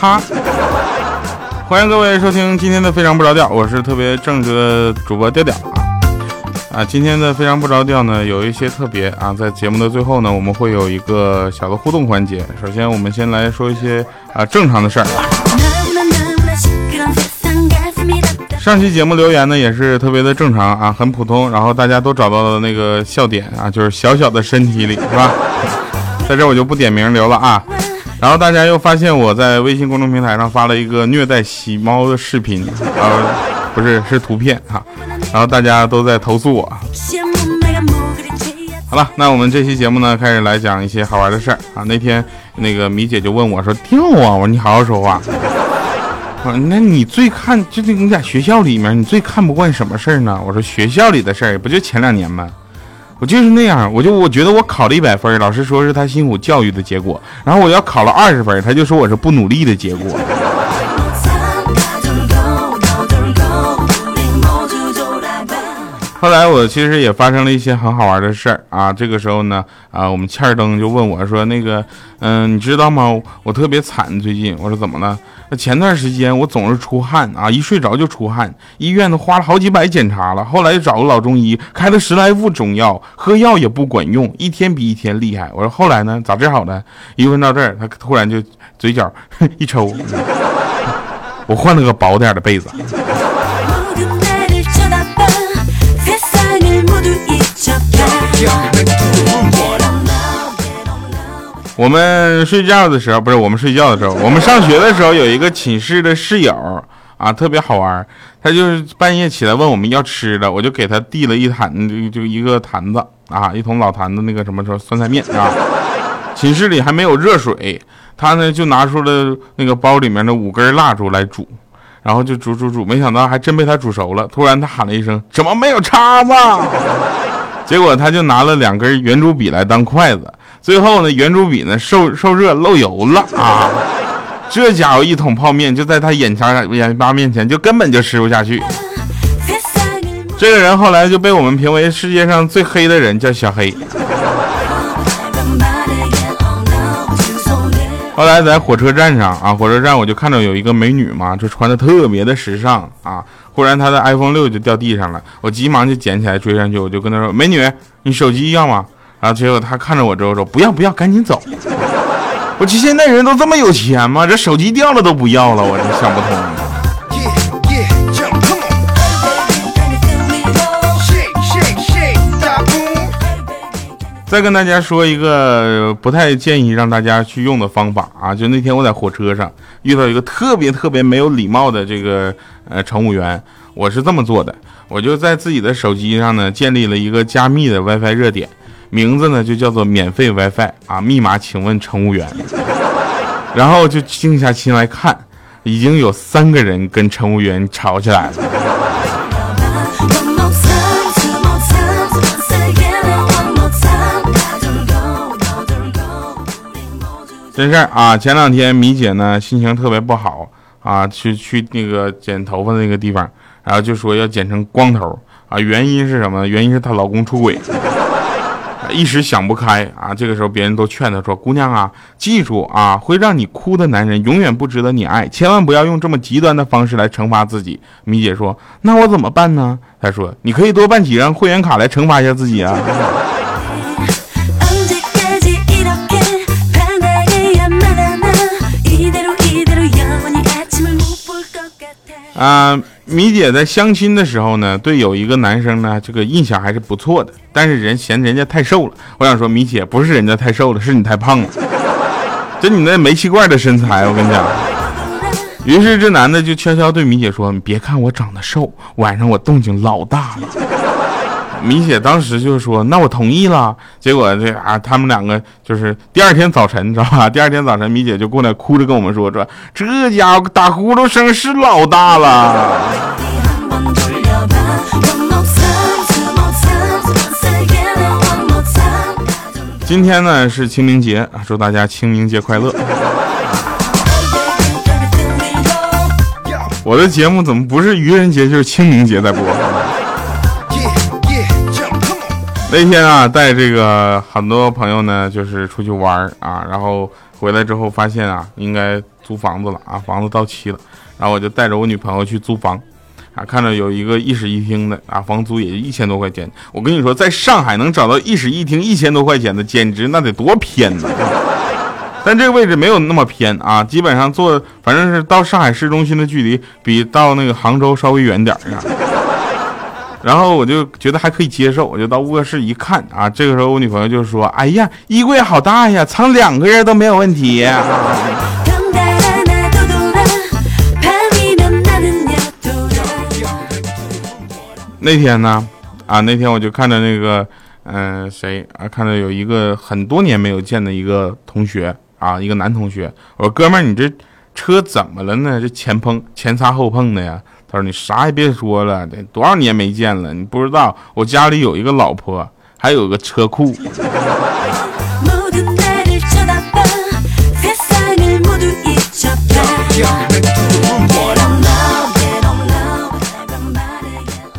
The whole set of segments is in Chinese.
哈！欢迎各位收听今天的非常不着调，我是特别正直的主播调调啊啊！今天的非常不着调呢，有一些特别啊，在节目的最后呢，我们会有一个小的互动环节。首先，我们先来说一些啊正常的事儿。上期节目留言呢也是特别的正常啊，很普通，然后大家都找到了那个笑点啊，就是小小的身体里是吧？在这我就不点名留了啊。然后大家又发现我在微信公众平台上发了一个虐待喜猫的视频，呃，不是是图片哈，然后大家都在投诉我。好了，那我们这期节目呢，开始来讲一些好玩的事儿啊。那天那个米姐就问我说：“掉啊！”我说：“你好好说话。”我说：“那你最看就是你在学校里面，你最看不惯什么事儿呢？”我说：“学校里的事儿，不就前两年吗？”我就是那样，我就我觉得我考了一百分，老师说是他辛苦教育的结果，然后我要考了二十分，他就说我是不努力的结果。后来我其实也发生了一些很好玩的事儿啊，这个时候呢，啊，我们欠儿灯就问我说：“那个，嗯，你知道吗？我特别惨，最近。”我说：“怎么了？”那前段时间我总是出汗啊，一睡着就出汗，医院都花了好几百检查了，后来又找个老中医开了十来副中药，喝药也不管用，一天比一天厉害。我说：“后来呢？咋治好的？”一问到这儿，他突然就嘴角 一抽，我换了个薄点的被子。我们睡觉的时候，不是我们睡觉的时候，我们上学的时候有一个寝室的室友啊，特别好玩。他就是半夜起来问我们要吃的，我就给他递了一坛，就就一个坛子啊，一桶老坛子那个什么说酸菜面啊。寝室里还没有热水，他呢就拿出了那个包里面的五根蜡烛来煮，然后就煮煮煮，没想到还真被他煮熟了。突然他喊了一声：“怎么没有叉子？”结果他就拿了两根圆珠笔来当筷子，最后呢，圆珠笔呢受受热漏油了啊！这家伙一桶泡面就在他眼前眼巴面前就根本就吃不下去。这个人后来就被我们评为世界上最黑的人，叫小黑。后来在火车站上啊，火车站我就看到有一个美女嘛，就穿的特别的时尚啊。忽然他的 iPhone 六就掉地上了，我急忙就捡起来追上去，我就跟他说：“美女，你手机要吗？”然后结果他看着我之后说：“不要不要，赶紧走。”我这现在人都这么有钱吗？这手机掉了都不要了，我这想不通。再跟大家说一个不太建议让大家去用的方法啊，就那天我在火车上遇到一个特别特别没有礼貌的这个呃乘务员，我是这么做的，我就在自己的手机上呢建立了一个加密的 WiFi 热点，名字呢就叫做免费 WiFi 啊，密码请问乘务员，然后就静下心来看，已经有三个人跟乘务员吵起来了。真事儿啊！前两天米姐呢心情特别不好啊，去去那个剪头发的那个地方，然后就说要剪成光头啊。原因是什么？原因是她老公出轨，一时想不开啊。这个时候别人都劝她说：“姑娘啊，记住啊，会让你哭的男人永远不值得你爱，千万不要用这么极端的方式来惩罚自己。”米姐说：“那我怎么办呢？”她说：“你可以多办几张会员卡来惩罚一下自己啊。”啊，米姐在相亲的时候呢，对有一个男生呢，这个印象还是不错的，但是人嫌人家太瘦了。我想说，米姐不是人家太瘦了，是你太胖了。就你那煤气罐的身材，我跟你讲。于是这男的就悄悄对米姐说：“你别看我长得瘦，晚上我动静老大了。”米姐当时就说：“那我同意了。”结果这啊，他们两个就是第二天早晨，你知道吧？第二天早晨，米姐就过来哭着跟我们说：“说这家伙打呼噜声是老大了。”今天呢是清明节啊，祝大家清明节快乐。我的节目怎么不是愚人节就是清明节在播？那天啊，带这个很多朋友呢，就是出去玩啊，然后回来之后发现啊，应该租房子了啊，房子到期了，然后我就带着我女朋友去租房，啊，看着有一个一室一厅的啊，房租也就一千多块钱。我跟你说，在上海能找到一室一厅一千多块钱的，简直那得多偏呢！但这个位置没有那么偏啊，基本上坐，反正是到上海市中心的距离比到那个杭州稍微远点儿。然后我就觉得还可以接受，我就到卧室一看啊，这个时候我女朋友就说：“哎呀，衣柜好大呀，藏两个人都没有问题。”那天呢，啊，那天我就看着那个，嗯，谁啊？看到有一个很多年没有见的一个同学啊，一个男同学，我说：“哥们儿，你这车怎么了呢？这前碰前擦后碰的呀？”他说：“你啥也别说了，得多少年没见了，你不知道我家里有一个老婆，还有个车库。”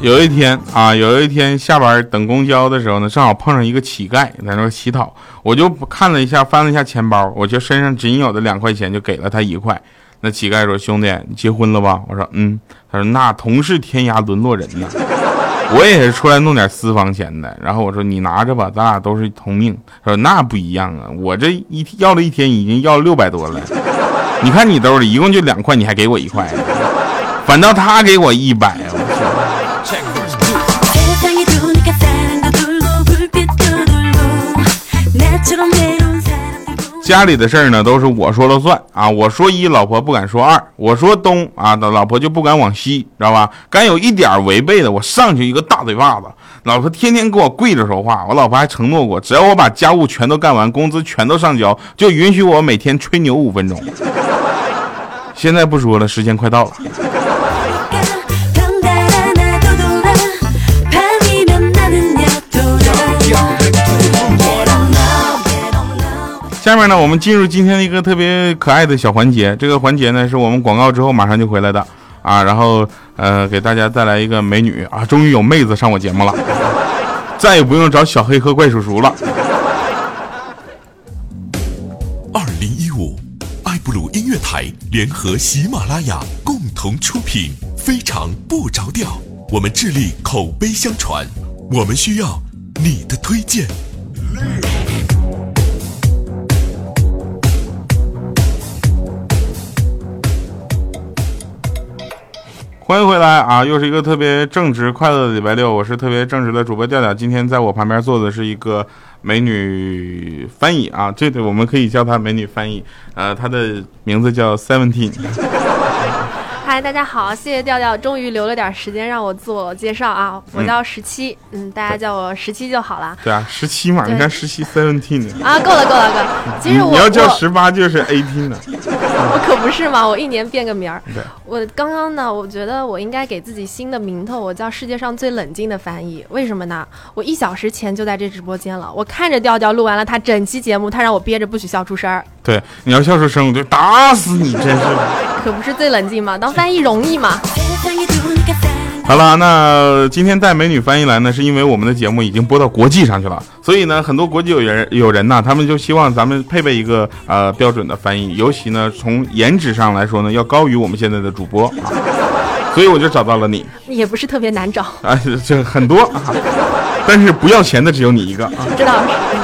有一天啊，有一天下班等公交的时候呢，正好碰上一个乞丐在那乞讨，我就看了一下，翻了一下钱包，我就身上仅有的两块钱就给了他一块。那乞丐说：“兄弟，你结婚了吧？”我说：“嗯。”他说：“那同是天涯沦落人呐，我也是出来弄点私房钱的。”然后我说：“你拿着吧，咱俩都是同命。”他说：“那不一样啊，我这一要了一天已经要六百多了。你看你兜里一共就两块，你还给我一块，反倒他给我一百。”家里的事儿呢，都是我说了算啊！我说一，老婆不敢说二；我说东啊，老婆就不敢往西，知道吧？敢有一点违背的，我上去一个大嘴巴子。老婆天天给我跪着说话，我老婆还承诺过，只要我把家务全都干完，工资全都上交，就允许我每天吹牛五分钟。现在不说了，时间快到了。下面呢，我们进入今天的一个特别可爱的小环节。这个环节呢，是我们广告之后马上就回来的啊。然后呃，给大家带来一个美女啊，终于有妹子上我节目了，再也不用找小黑和怪叔叔了。二零一五，爱布鲁音乐台联合喜马拉雅共同出品，非常不着调。我们致力口碑相传，我们需要你的推荐。欢迎回来啊！又是一个特别正直快乐的礼拜六，我是特别正直的主播调调。今天在我旁边坐的是一个美女翻译啊，这对我们可以叫她美女翻译。呃，她的名字叫 Seventeen。嗨，大家好，谢谢调调，终于留了点时间让我自我介绍啊，我叫十七，嗯，大家叫我十七就好了。对啊，十七嘛，应该十七 seventeen 啊，够了够了够了。其实我你要叫十八就是 eighteen 呢。我可不是嘛，我一年变个名儿。我刚刚呢，我觉得我应该给自己新的名头，我叫世界上最冷静的翻译。为什么呢？我一小时前就在这直播间了，我看着调调录完了他整期节目，他让我憋着不许笑出声儿。对，你要笑出声，我就打死你，真是。可不是最冷静嘛，当翻译容易嘛。好了，那今天带美女翻译来呢，是因为我们的节目已经播到国际上去了，所以呢，很多国际有人有人呢，他们就希望咱们配备一个呃标准的翻译，尤其呢从颜值上来说呢，要高于我们现在的主播啊，所以我就找到了你。也不是特别难找啊，这很多啊，但是不要钱的只有你一个啊。知道是。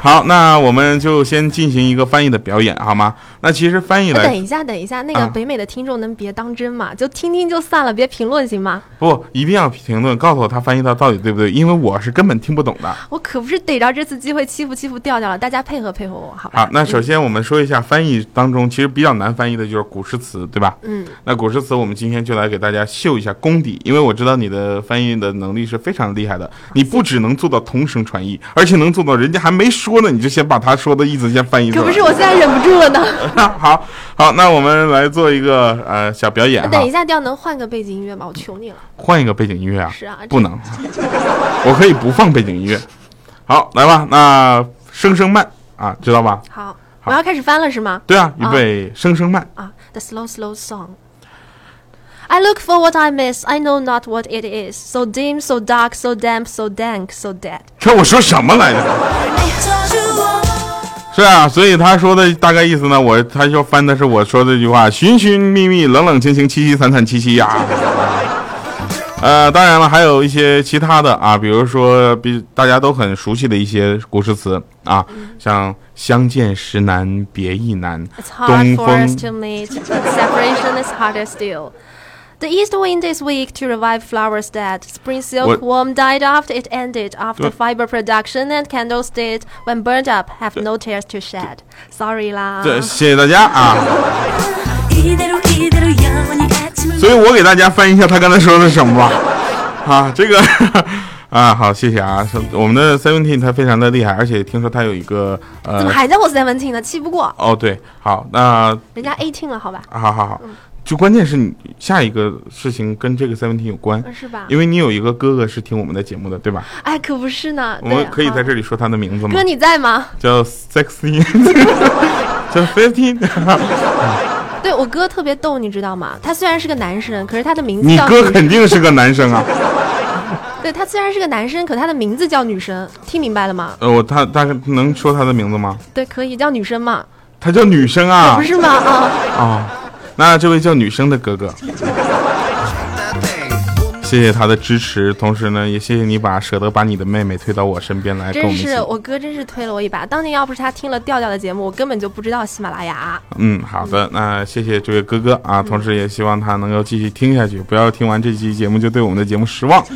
好，那我们就先进行一个翻译的表演，好吗？那其实翻译来等一下，等一下，那个北美的听众能别当真吗？就听听就算了，别评论行吗？不，一定要评论，告诉我他翻译到到底对不对，因为我是根本听不懂的。我可不是逮着这次机会欺负欺负调调了，大家配合配合我，好吧？好，那首先我们说一下翻译当中其实比较难翻译的就是古诗词，对吧？嗯。那古诗词我们今天就来给大家秀一下功底，因为我知道你的翻译的能力是非常厉害的，你不只能做到同声传译，而且能做到人家还没说呢，你就先把他说的意思先翻译出来。可不是，我现在忍不住了呢。好。好，那我们来做一个呃小表演。等一下，调能换个背景音乐吗？我求你了。换一个背景音乐啊？是啊，不能。我可以不放背景音乐。好，来吧，那声声慢啊，知道吧？好，我要开始翻了是吗？对啊，预备，声声慢啊。The slow, slow song. I look for what I miss. I know not what it is. So dim, so dark, so damp, so dank, so dead. 这我说什么来着？是啊，所以他说的大概意思呢，我他就翻的是我说这句话：寻寻觅觅，冷冷清清，凄凄惨惨戚戚呀。呃，当然了，还有一些其他的啊，比如说比大家都很熟悉的一些古诗词啊，像相见时难别亦难，东风。The east wind is weak to revive flowers dead. Spring silk worm died after it ended. After fiber production and candles did, when burned up, have no tears to shed. Sorry 啦。这谢谢大家啊。所以我给大家翻译一下他刚才说的是什么吧。啊，这个啊，好，谢谢啊。我们的 Seventeen 他非常的厉害，而且听说他有一个呃。怎么还叫我 Seventeen 呢？气不过。哦，对，好，那。人家 Eighteen 了，好吧。好好好。 就关键是你下一个事情跟这个 seventeen 有关，是吧？因为你有一个哥哥是听我们的节目的，对吧？哎，可不是呢。我们可以在这里说他的名字吗？哥，你在吗？叫 sexy，叫 fifteen。对我哥特别逗，你知道吗？他虽然是个男生，可是他的名字你哥肯定是个男生啊。对他虽然是个男生，可他的名字叫女生，听明白了吗？呃，我他大概能说他的名字吗？对，可以叫女生嘛。他叫女生啊？不是吗？啊啊。那这位叫女生的哥哥，谢谢他的支持，同时呢，也谢谢你把舍得把你的妹妹推到我身边来跟我们真是我哥，真是推了我一把。当年要不是他听了调调的节目，我根本就不知道喜马拉雅。嗯，好的，那谢谢这位哥哥啊，同时也希望他能够继续听下去，不要听完这期节目就对我们的节目失望。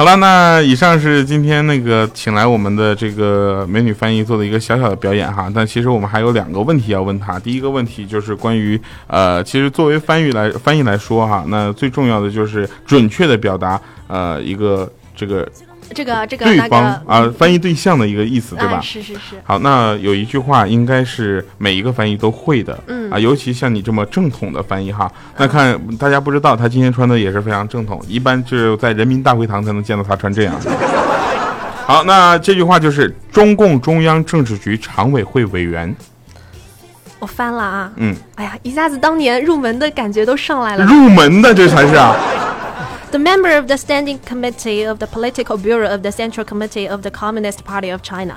好了，那以上是今天那个请来我们的这个美女翻译做的一个小小的表演哈。但其实我们还有两个问题要问她。第一个问题就是关于呃，其实作为翻译来翻译来说哈，那最重要的就是准确的表达呃一个这个。这个这个对方啊，翻译对象的一个意思，对吧？是是是。好，那有一句话应该是每一个翻译都会的，嗯啊，尤其像你这么正统的翻译哈。那看大家不知道，他今天穿的也是非常正统，一般只有在人民大会堂才能见到他穿这样。好，那这句话就是中共中央政治局常委会委员。我翻了啊，嗯，哎呀，一下子当年入门的感觉都上来了。入门的这才是啊。The member of the Standing Committee of the Political Bureau of the Central Committee of the Communist Party of China。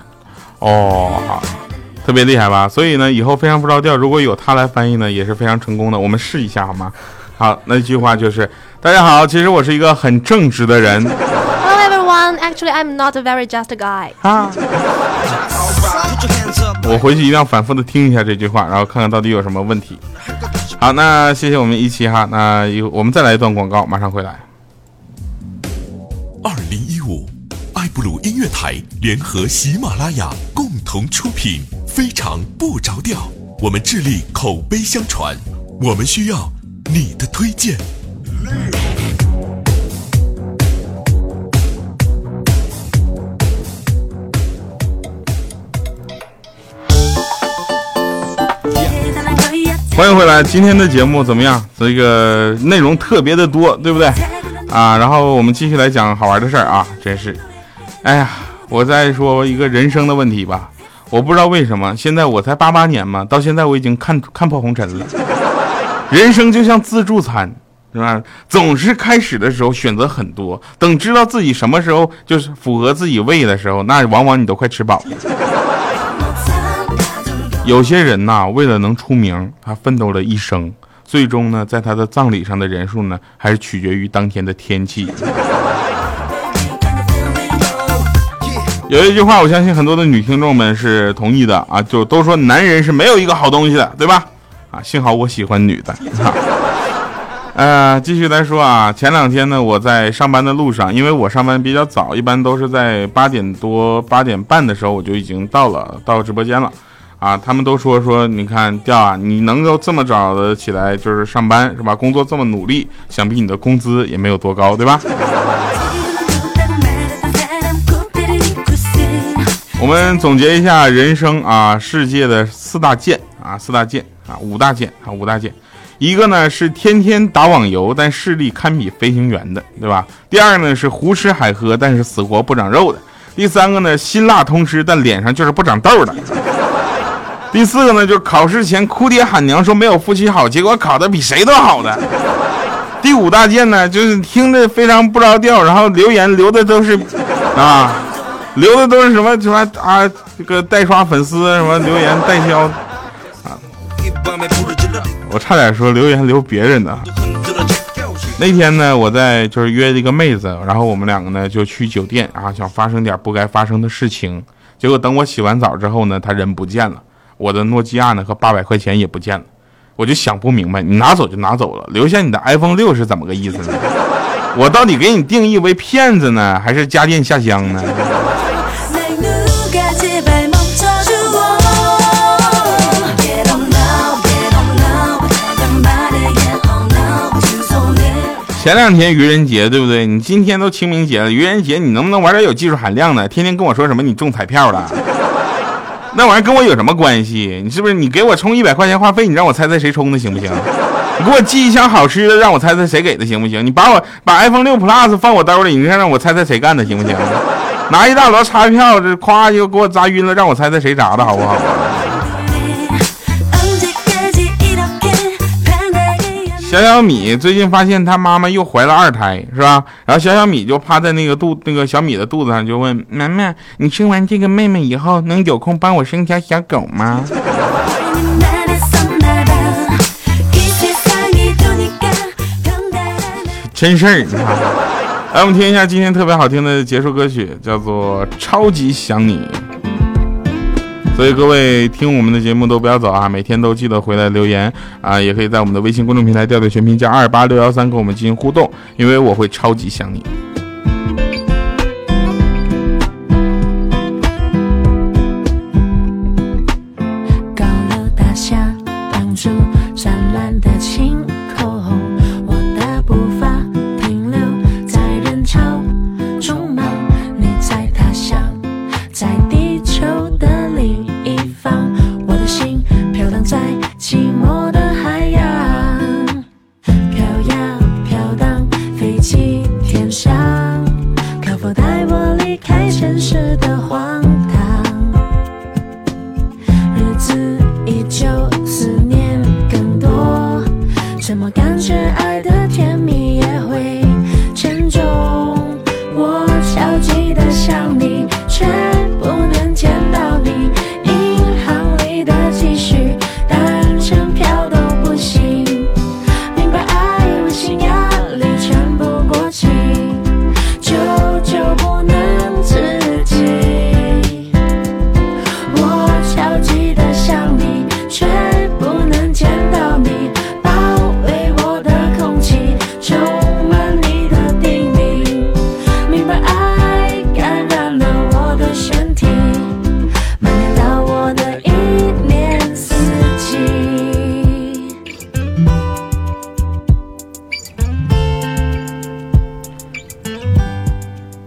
哦，特别厉害吧？所以呢，以后非常不着调，如果有他来翻译呢，也是非常成功的。我们试一下好吗？好，那句话就是：大家好，其实我是一个很正直的人。Hello everyone, actually I'm not a very just guy。啊。我回去一定要反复的听一下这句话，然后看看到底有什么问题。好，那谢谢我们一期哈，那有我们再来一段广告，马上回来。布鲁音乐台联合喜马拉雅共同出品，非常不着调。我们致力口碑相传，我们需要你的推荐。欢迎回来，今天的节目怎么样？这个内容特别的多，对不对？啊，然后我们继续来讲好玩的事儿啊！真是，哎呀，我再说一个人生的问题吧。我不知道为什么，现在我才八八年嘛，到现在我已经看看破红尘了。人生就像自助餐，是吧？总是开始的时候选择很多，等知道自己什么时候就是符合自己胃的时候，那往往你都快吃饱了。有些人呐，为了能出名，他奋斗了一生。最终呢，在他的葬礼上的人数呢，还是取决于当天的天气。有一句话，我相信很多的女听众们是同意的啊，就都说男人是没有一个好东西的，对吧？啊，幸好我喜欢女的。呃，继续来说啊，前两天呢，我在上班的路上，因为我上班比较早，一般都是在八点多、八点半的时候我就已经到了，到直播间了。啊，他们都说说，你看调啊，你能够这么早的起来就是上班是吧？工作这么努力，想必你的工资也没有多高，对吧？我们总结一下人生啊，世界的四大贱啊，四大贱啊，五大贱啊，五大贱。一个呢是天天打网游，但视力堪比飞行员的，对吧？第二呢是胡吃海喝，但是死活不长肉的。第三个呢辛辣通吃，但脸上就是不长痘的。第四个呢，就是考试前哭爹喊娘说没有复习好，结果考的比谁都好的。第五大件呢，就是听着非常不着调，然后留言留的都是啊，留的都是什么什么啊，这个代刷粉丝什么留言代销啊。我差点说留言留别人的。那天呢，我在就是约了一个妹子，然后我们两个呢就去酒店啊，想发生点不该发生的事情。结果等我洗完澡之后呢，她人不见了。我的诺基亚呢和八百块钱也不见了，我就想不明白，你拿走就拿走了，留下你的 iPhone 六是怎么个意思呢？我到底给你定义为骗子呢，还是家电下乡呢？前两天愚人节对不对？你今天都清明节了，愚人节你能不能玩点有技术含量的？天天跟我说什么你中彩票了？那玩意儿跟我有什么关系？你是不是你给我充一百块钱话费？你让我猜猜谁充的行不行？你给我寄一箱好吃的，让我猜猜谁给的行不行？你把我把 iPhone 六 Plus 放我兜里，你看让我猜猜谁干的行不行？拿一大摞钞票，这夸就给我砸晕了，让我猜猜谁砸的好不好？小小米最近发现他妈妈又怀了二胎，是吧？然后小小米就趴在那个肚那个小米的肚子上，就问妈妈：“你生完这个妹妹以后，能有空帮我生条小狗吗？” 真事儿，来我们听一下今天特别好听的结束歌曲，叫做《超级想你》。所以各位听我们的节目都不要走啊，每天都记得回来留言啊，也可以在我们的微信公众平台调调全拼加二八六幺三跟我们进行互动，因为我会超级想你。高楼大厦挡住灿烂的晴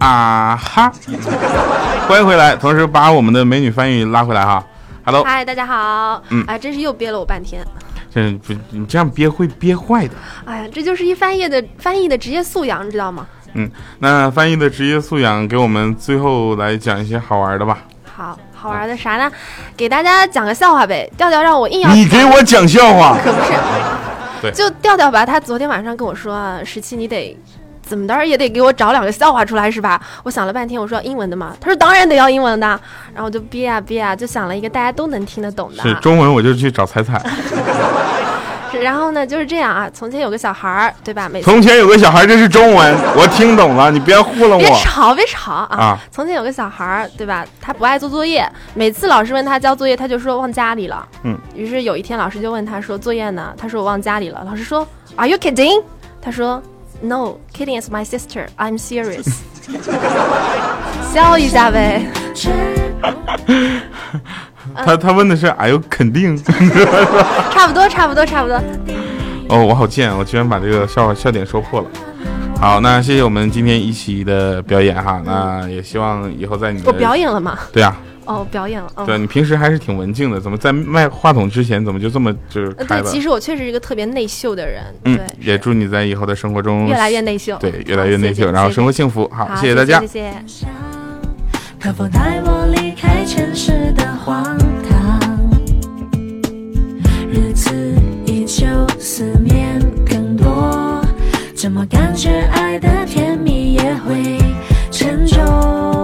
啊哈！欢迎回来，同时把我们的美女翻译拉回来哈。Hello，嗨，大家好。嗯，哎，真是又憋了我半天。这不，你这样憋会憋坏的。哎呀，这就是一翻译的翻译的职业素养，你知道吗？嗯，那翻译的职业素养，给我们最后来讲一些好玩的吧。好好玩的啥呢？给大家讲个笑话呗。调调让我硬要你给我讲笑话，可不是。对，就调调吧，他昨天晚上跟我说，十七你得。怎么的也得给我找两个笑话出来是吧？我想了半天，我说英文的嘛，他说当然得要英文的，然后我就憋啊憋啊，就想了一个大家都能听得懂的。是中文我就去找彩彩。然后呢，就是这样啊。从前有个小孩儿，对吧？每从前有个小孩，这是中文，我听懂了，你别糊弄我。别吵，别吵啊！啊从前有个小孩儿，对吧？他不爱做作业，每次老师问他交作业，他就说忘家里了。嗯。于是有一天，老师就问他说：“作业呢？”他说：“我忘家里了。”老师说：“Are you kidding？” 他说：“No, kidding is my sister. I'm serious。”笑一下呗。他他问的是，哎呦，肯定。差不多，差不多，差不多。哦，我好贱，我居然把这个笑话笑点说破了。好，那谢谢我们今天一期的表演哈，那也希望以后在你的我表演了吗？对啊，哦，表演了。哦、对你平时还是挺文静的，怎么在卖话筒之前怎么就这么就是呃对，开了？其实我确实是一个特别内秀的人。嗯，，也祝你在以后的生活中越来越内秀。对越来越内秀，谢谢然后生活幸福。好，谢，谢大家谢。谢。可否带我离开城市的荒唐？日子依旧，思念更多，怎么感觉爱的甜蜜也会沉重？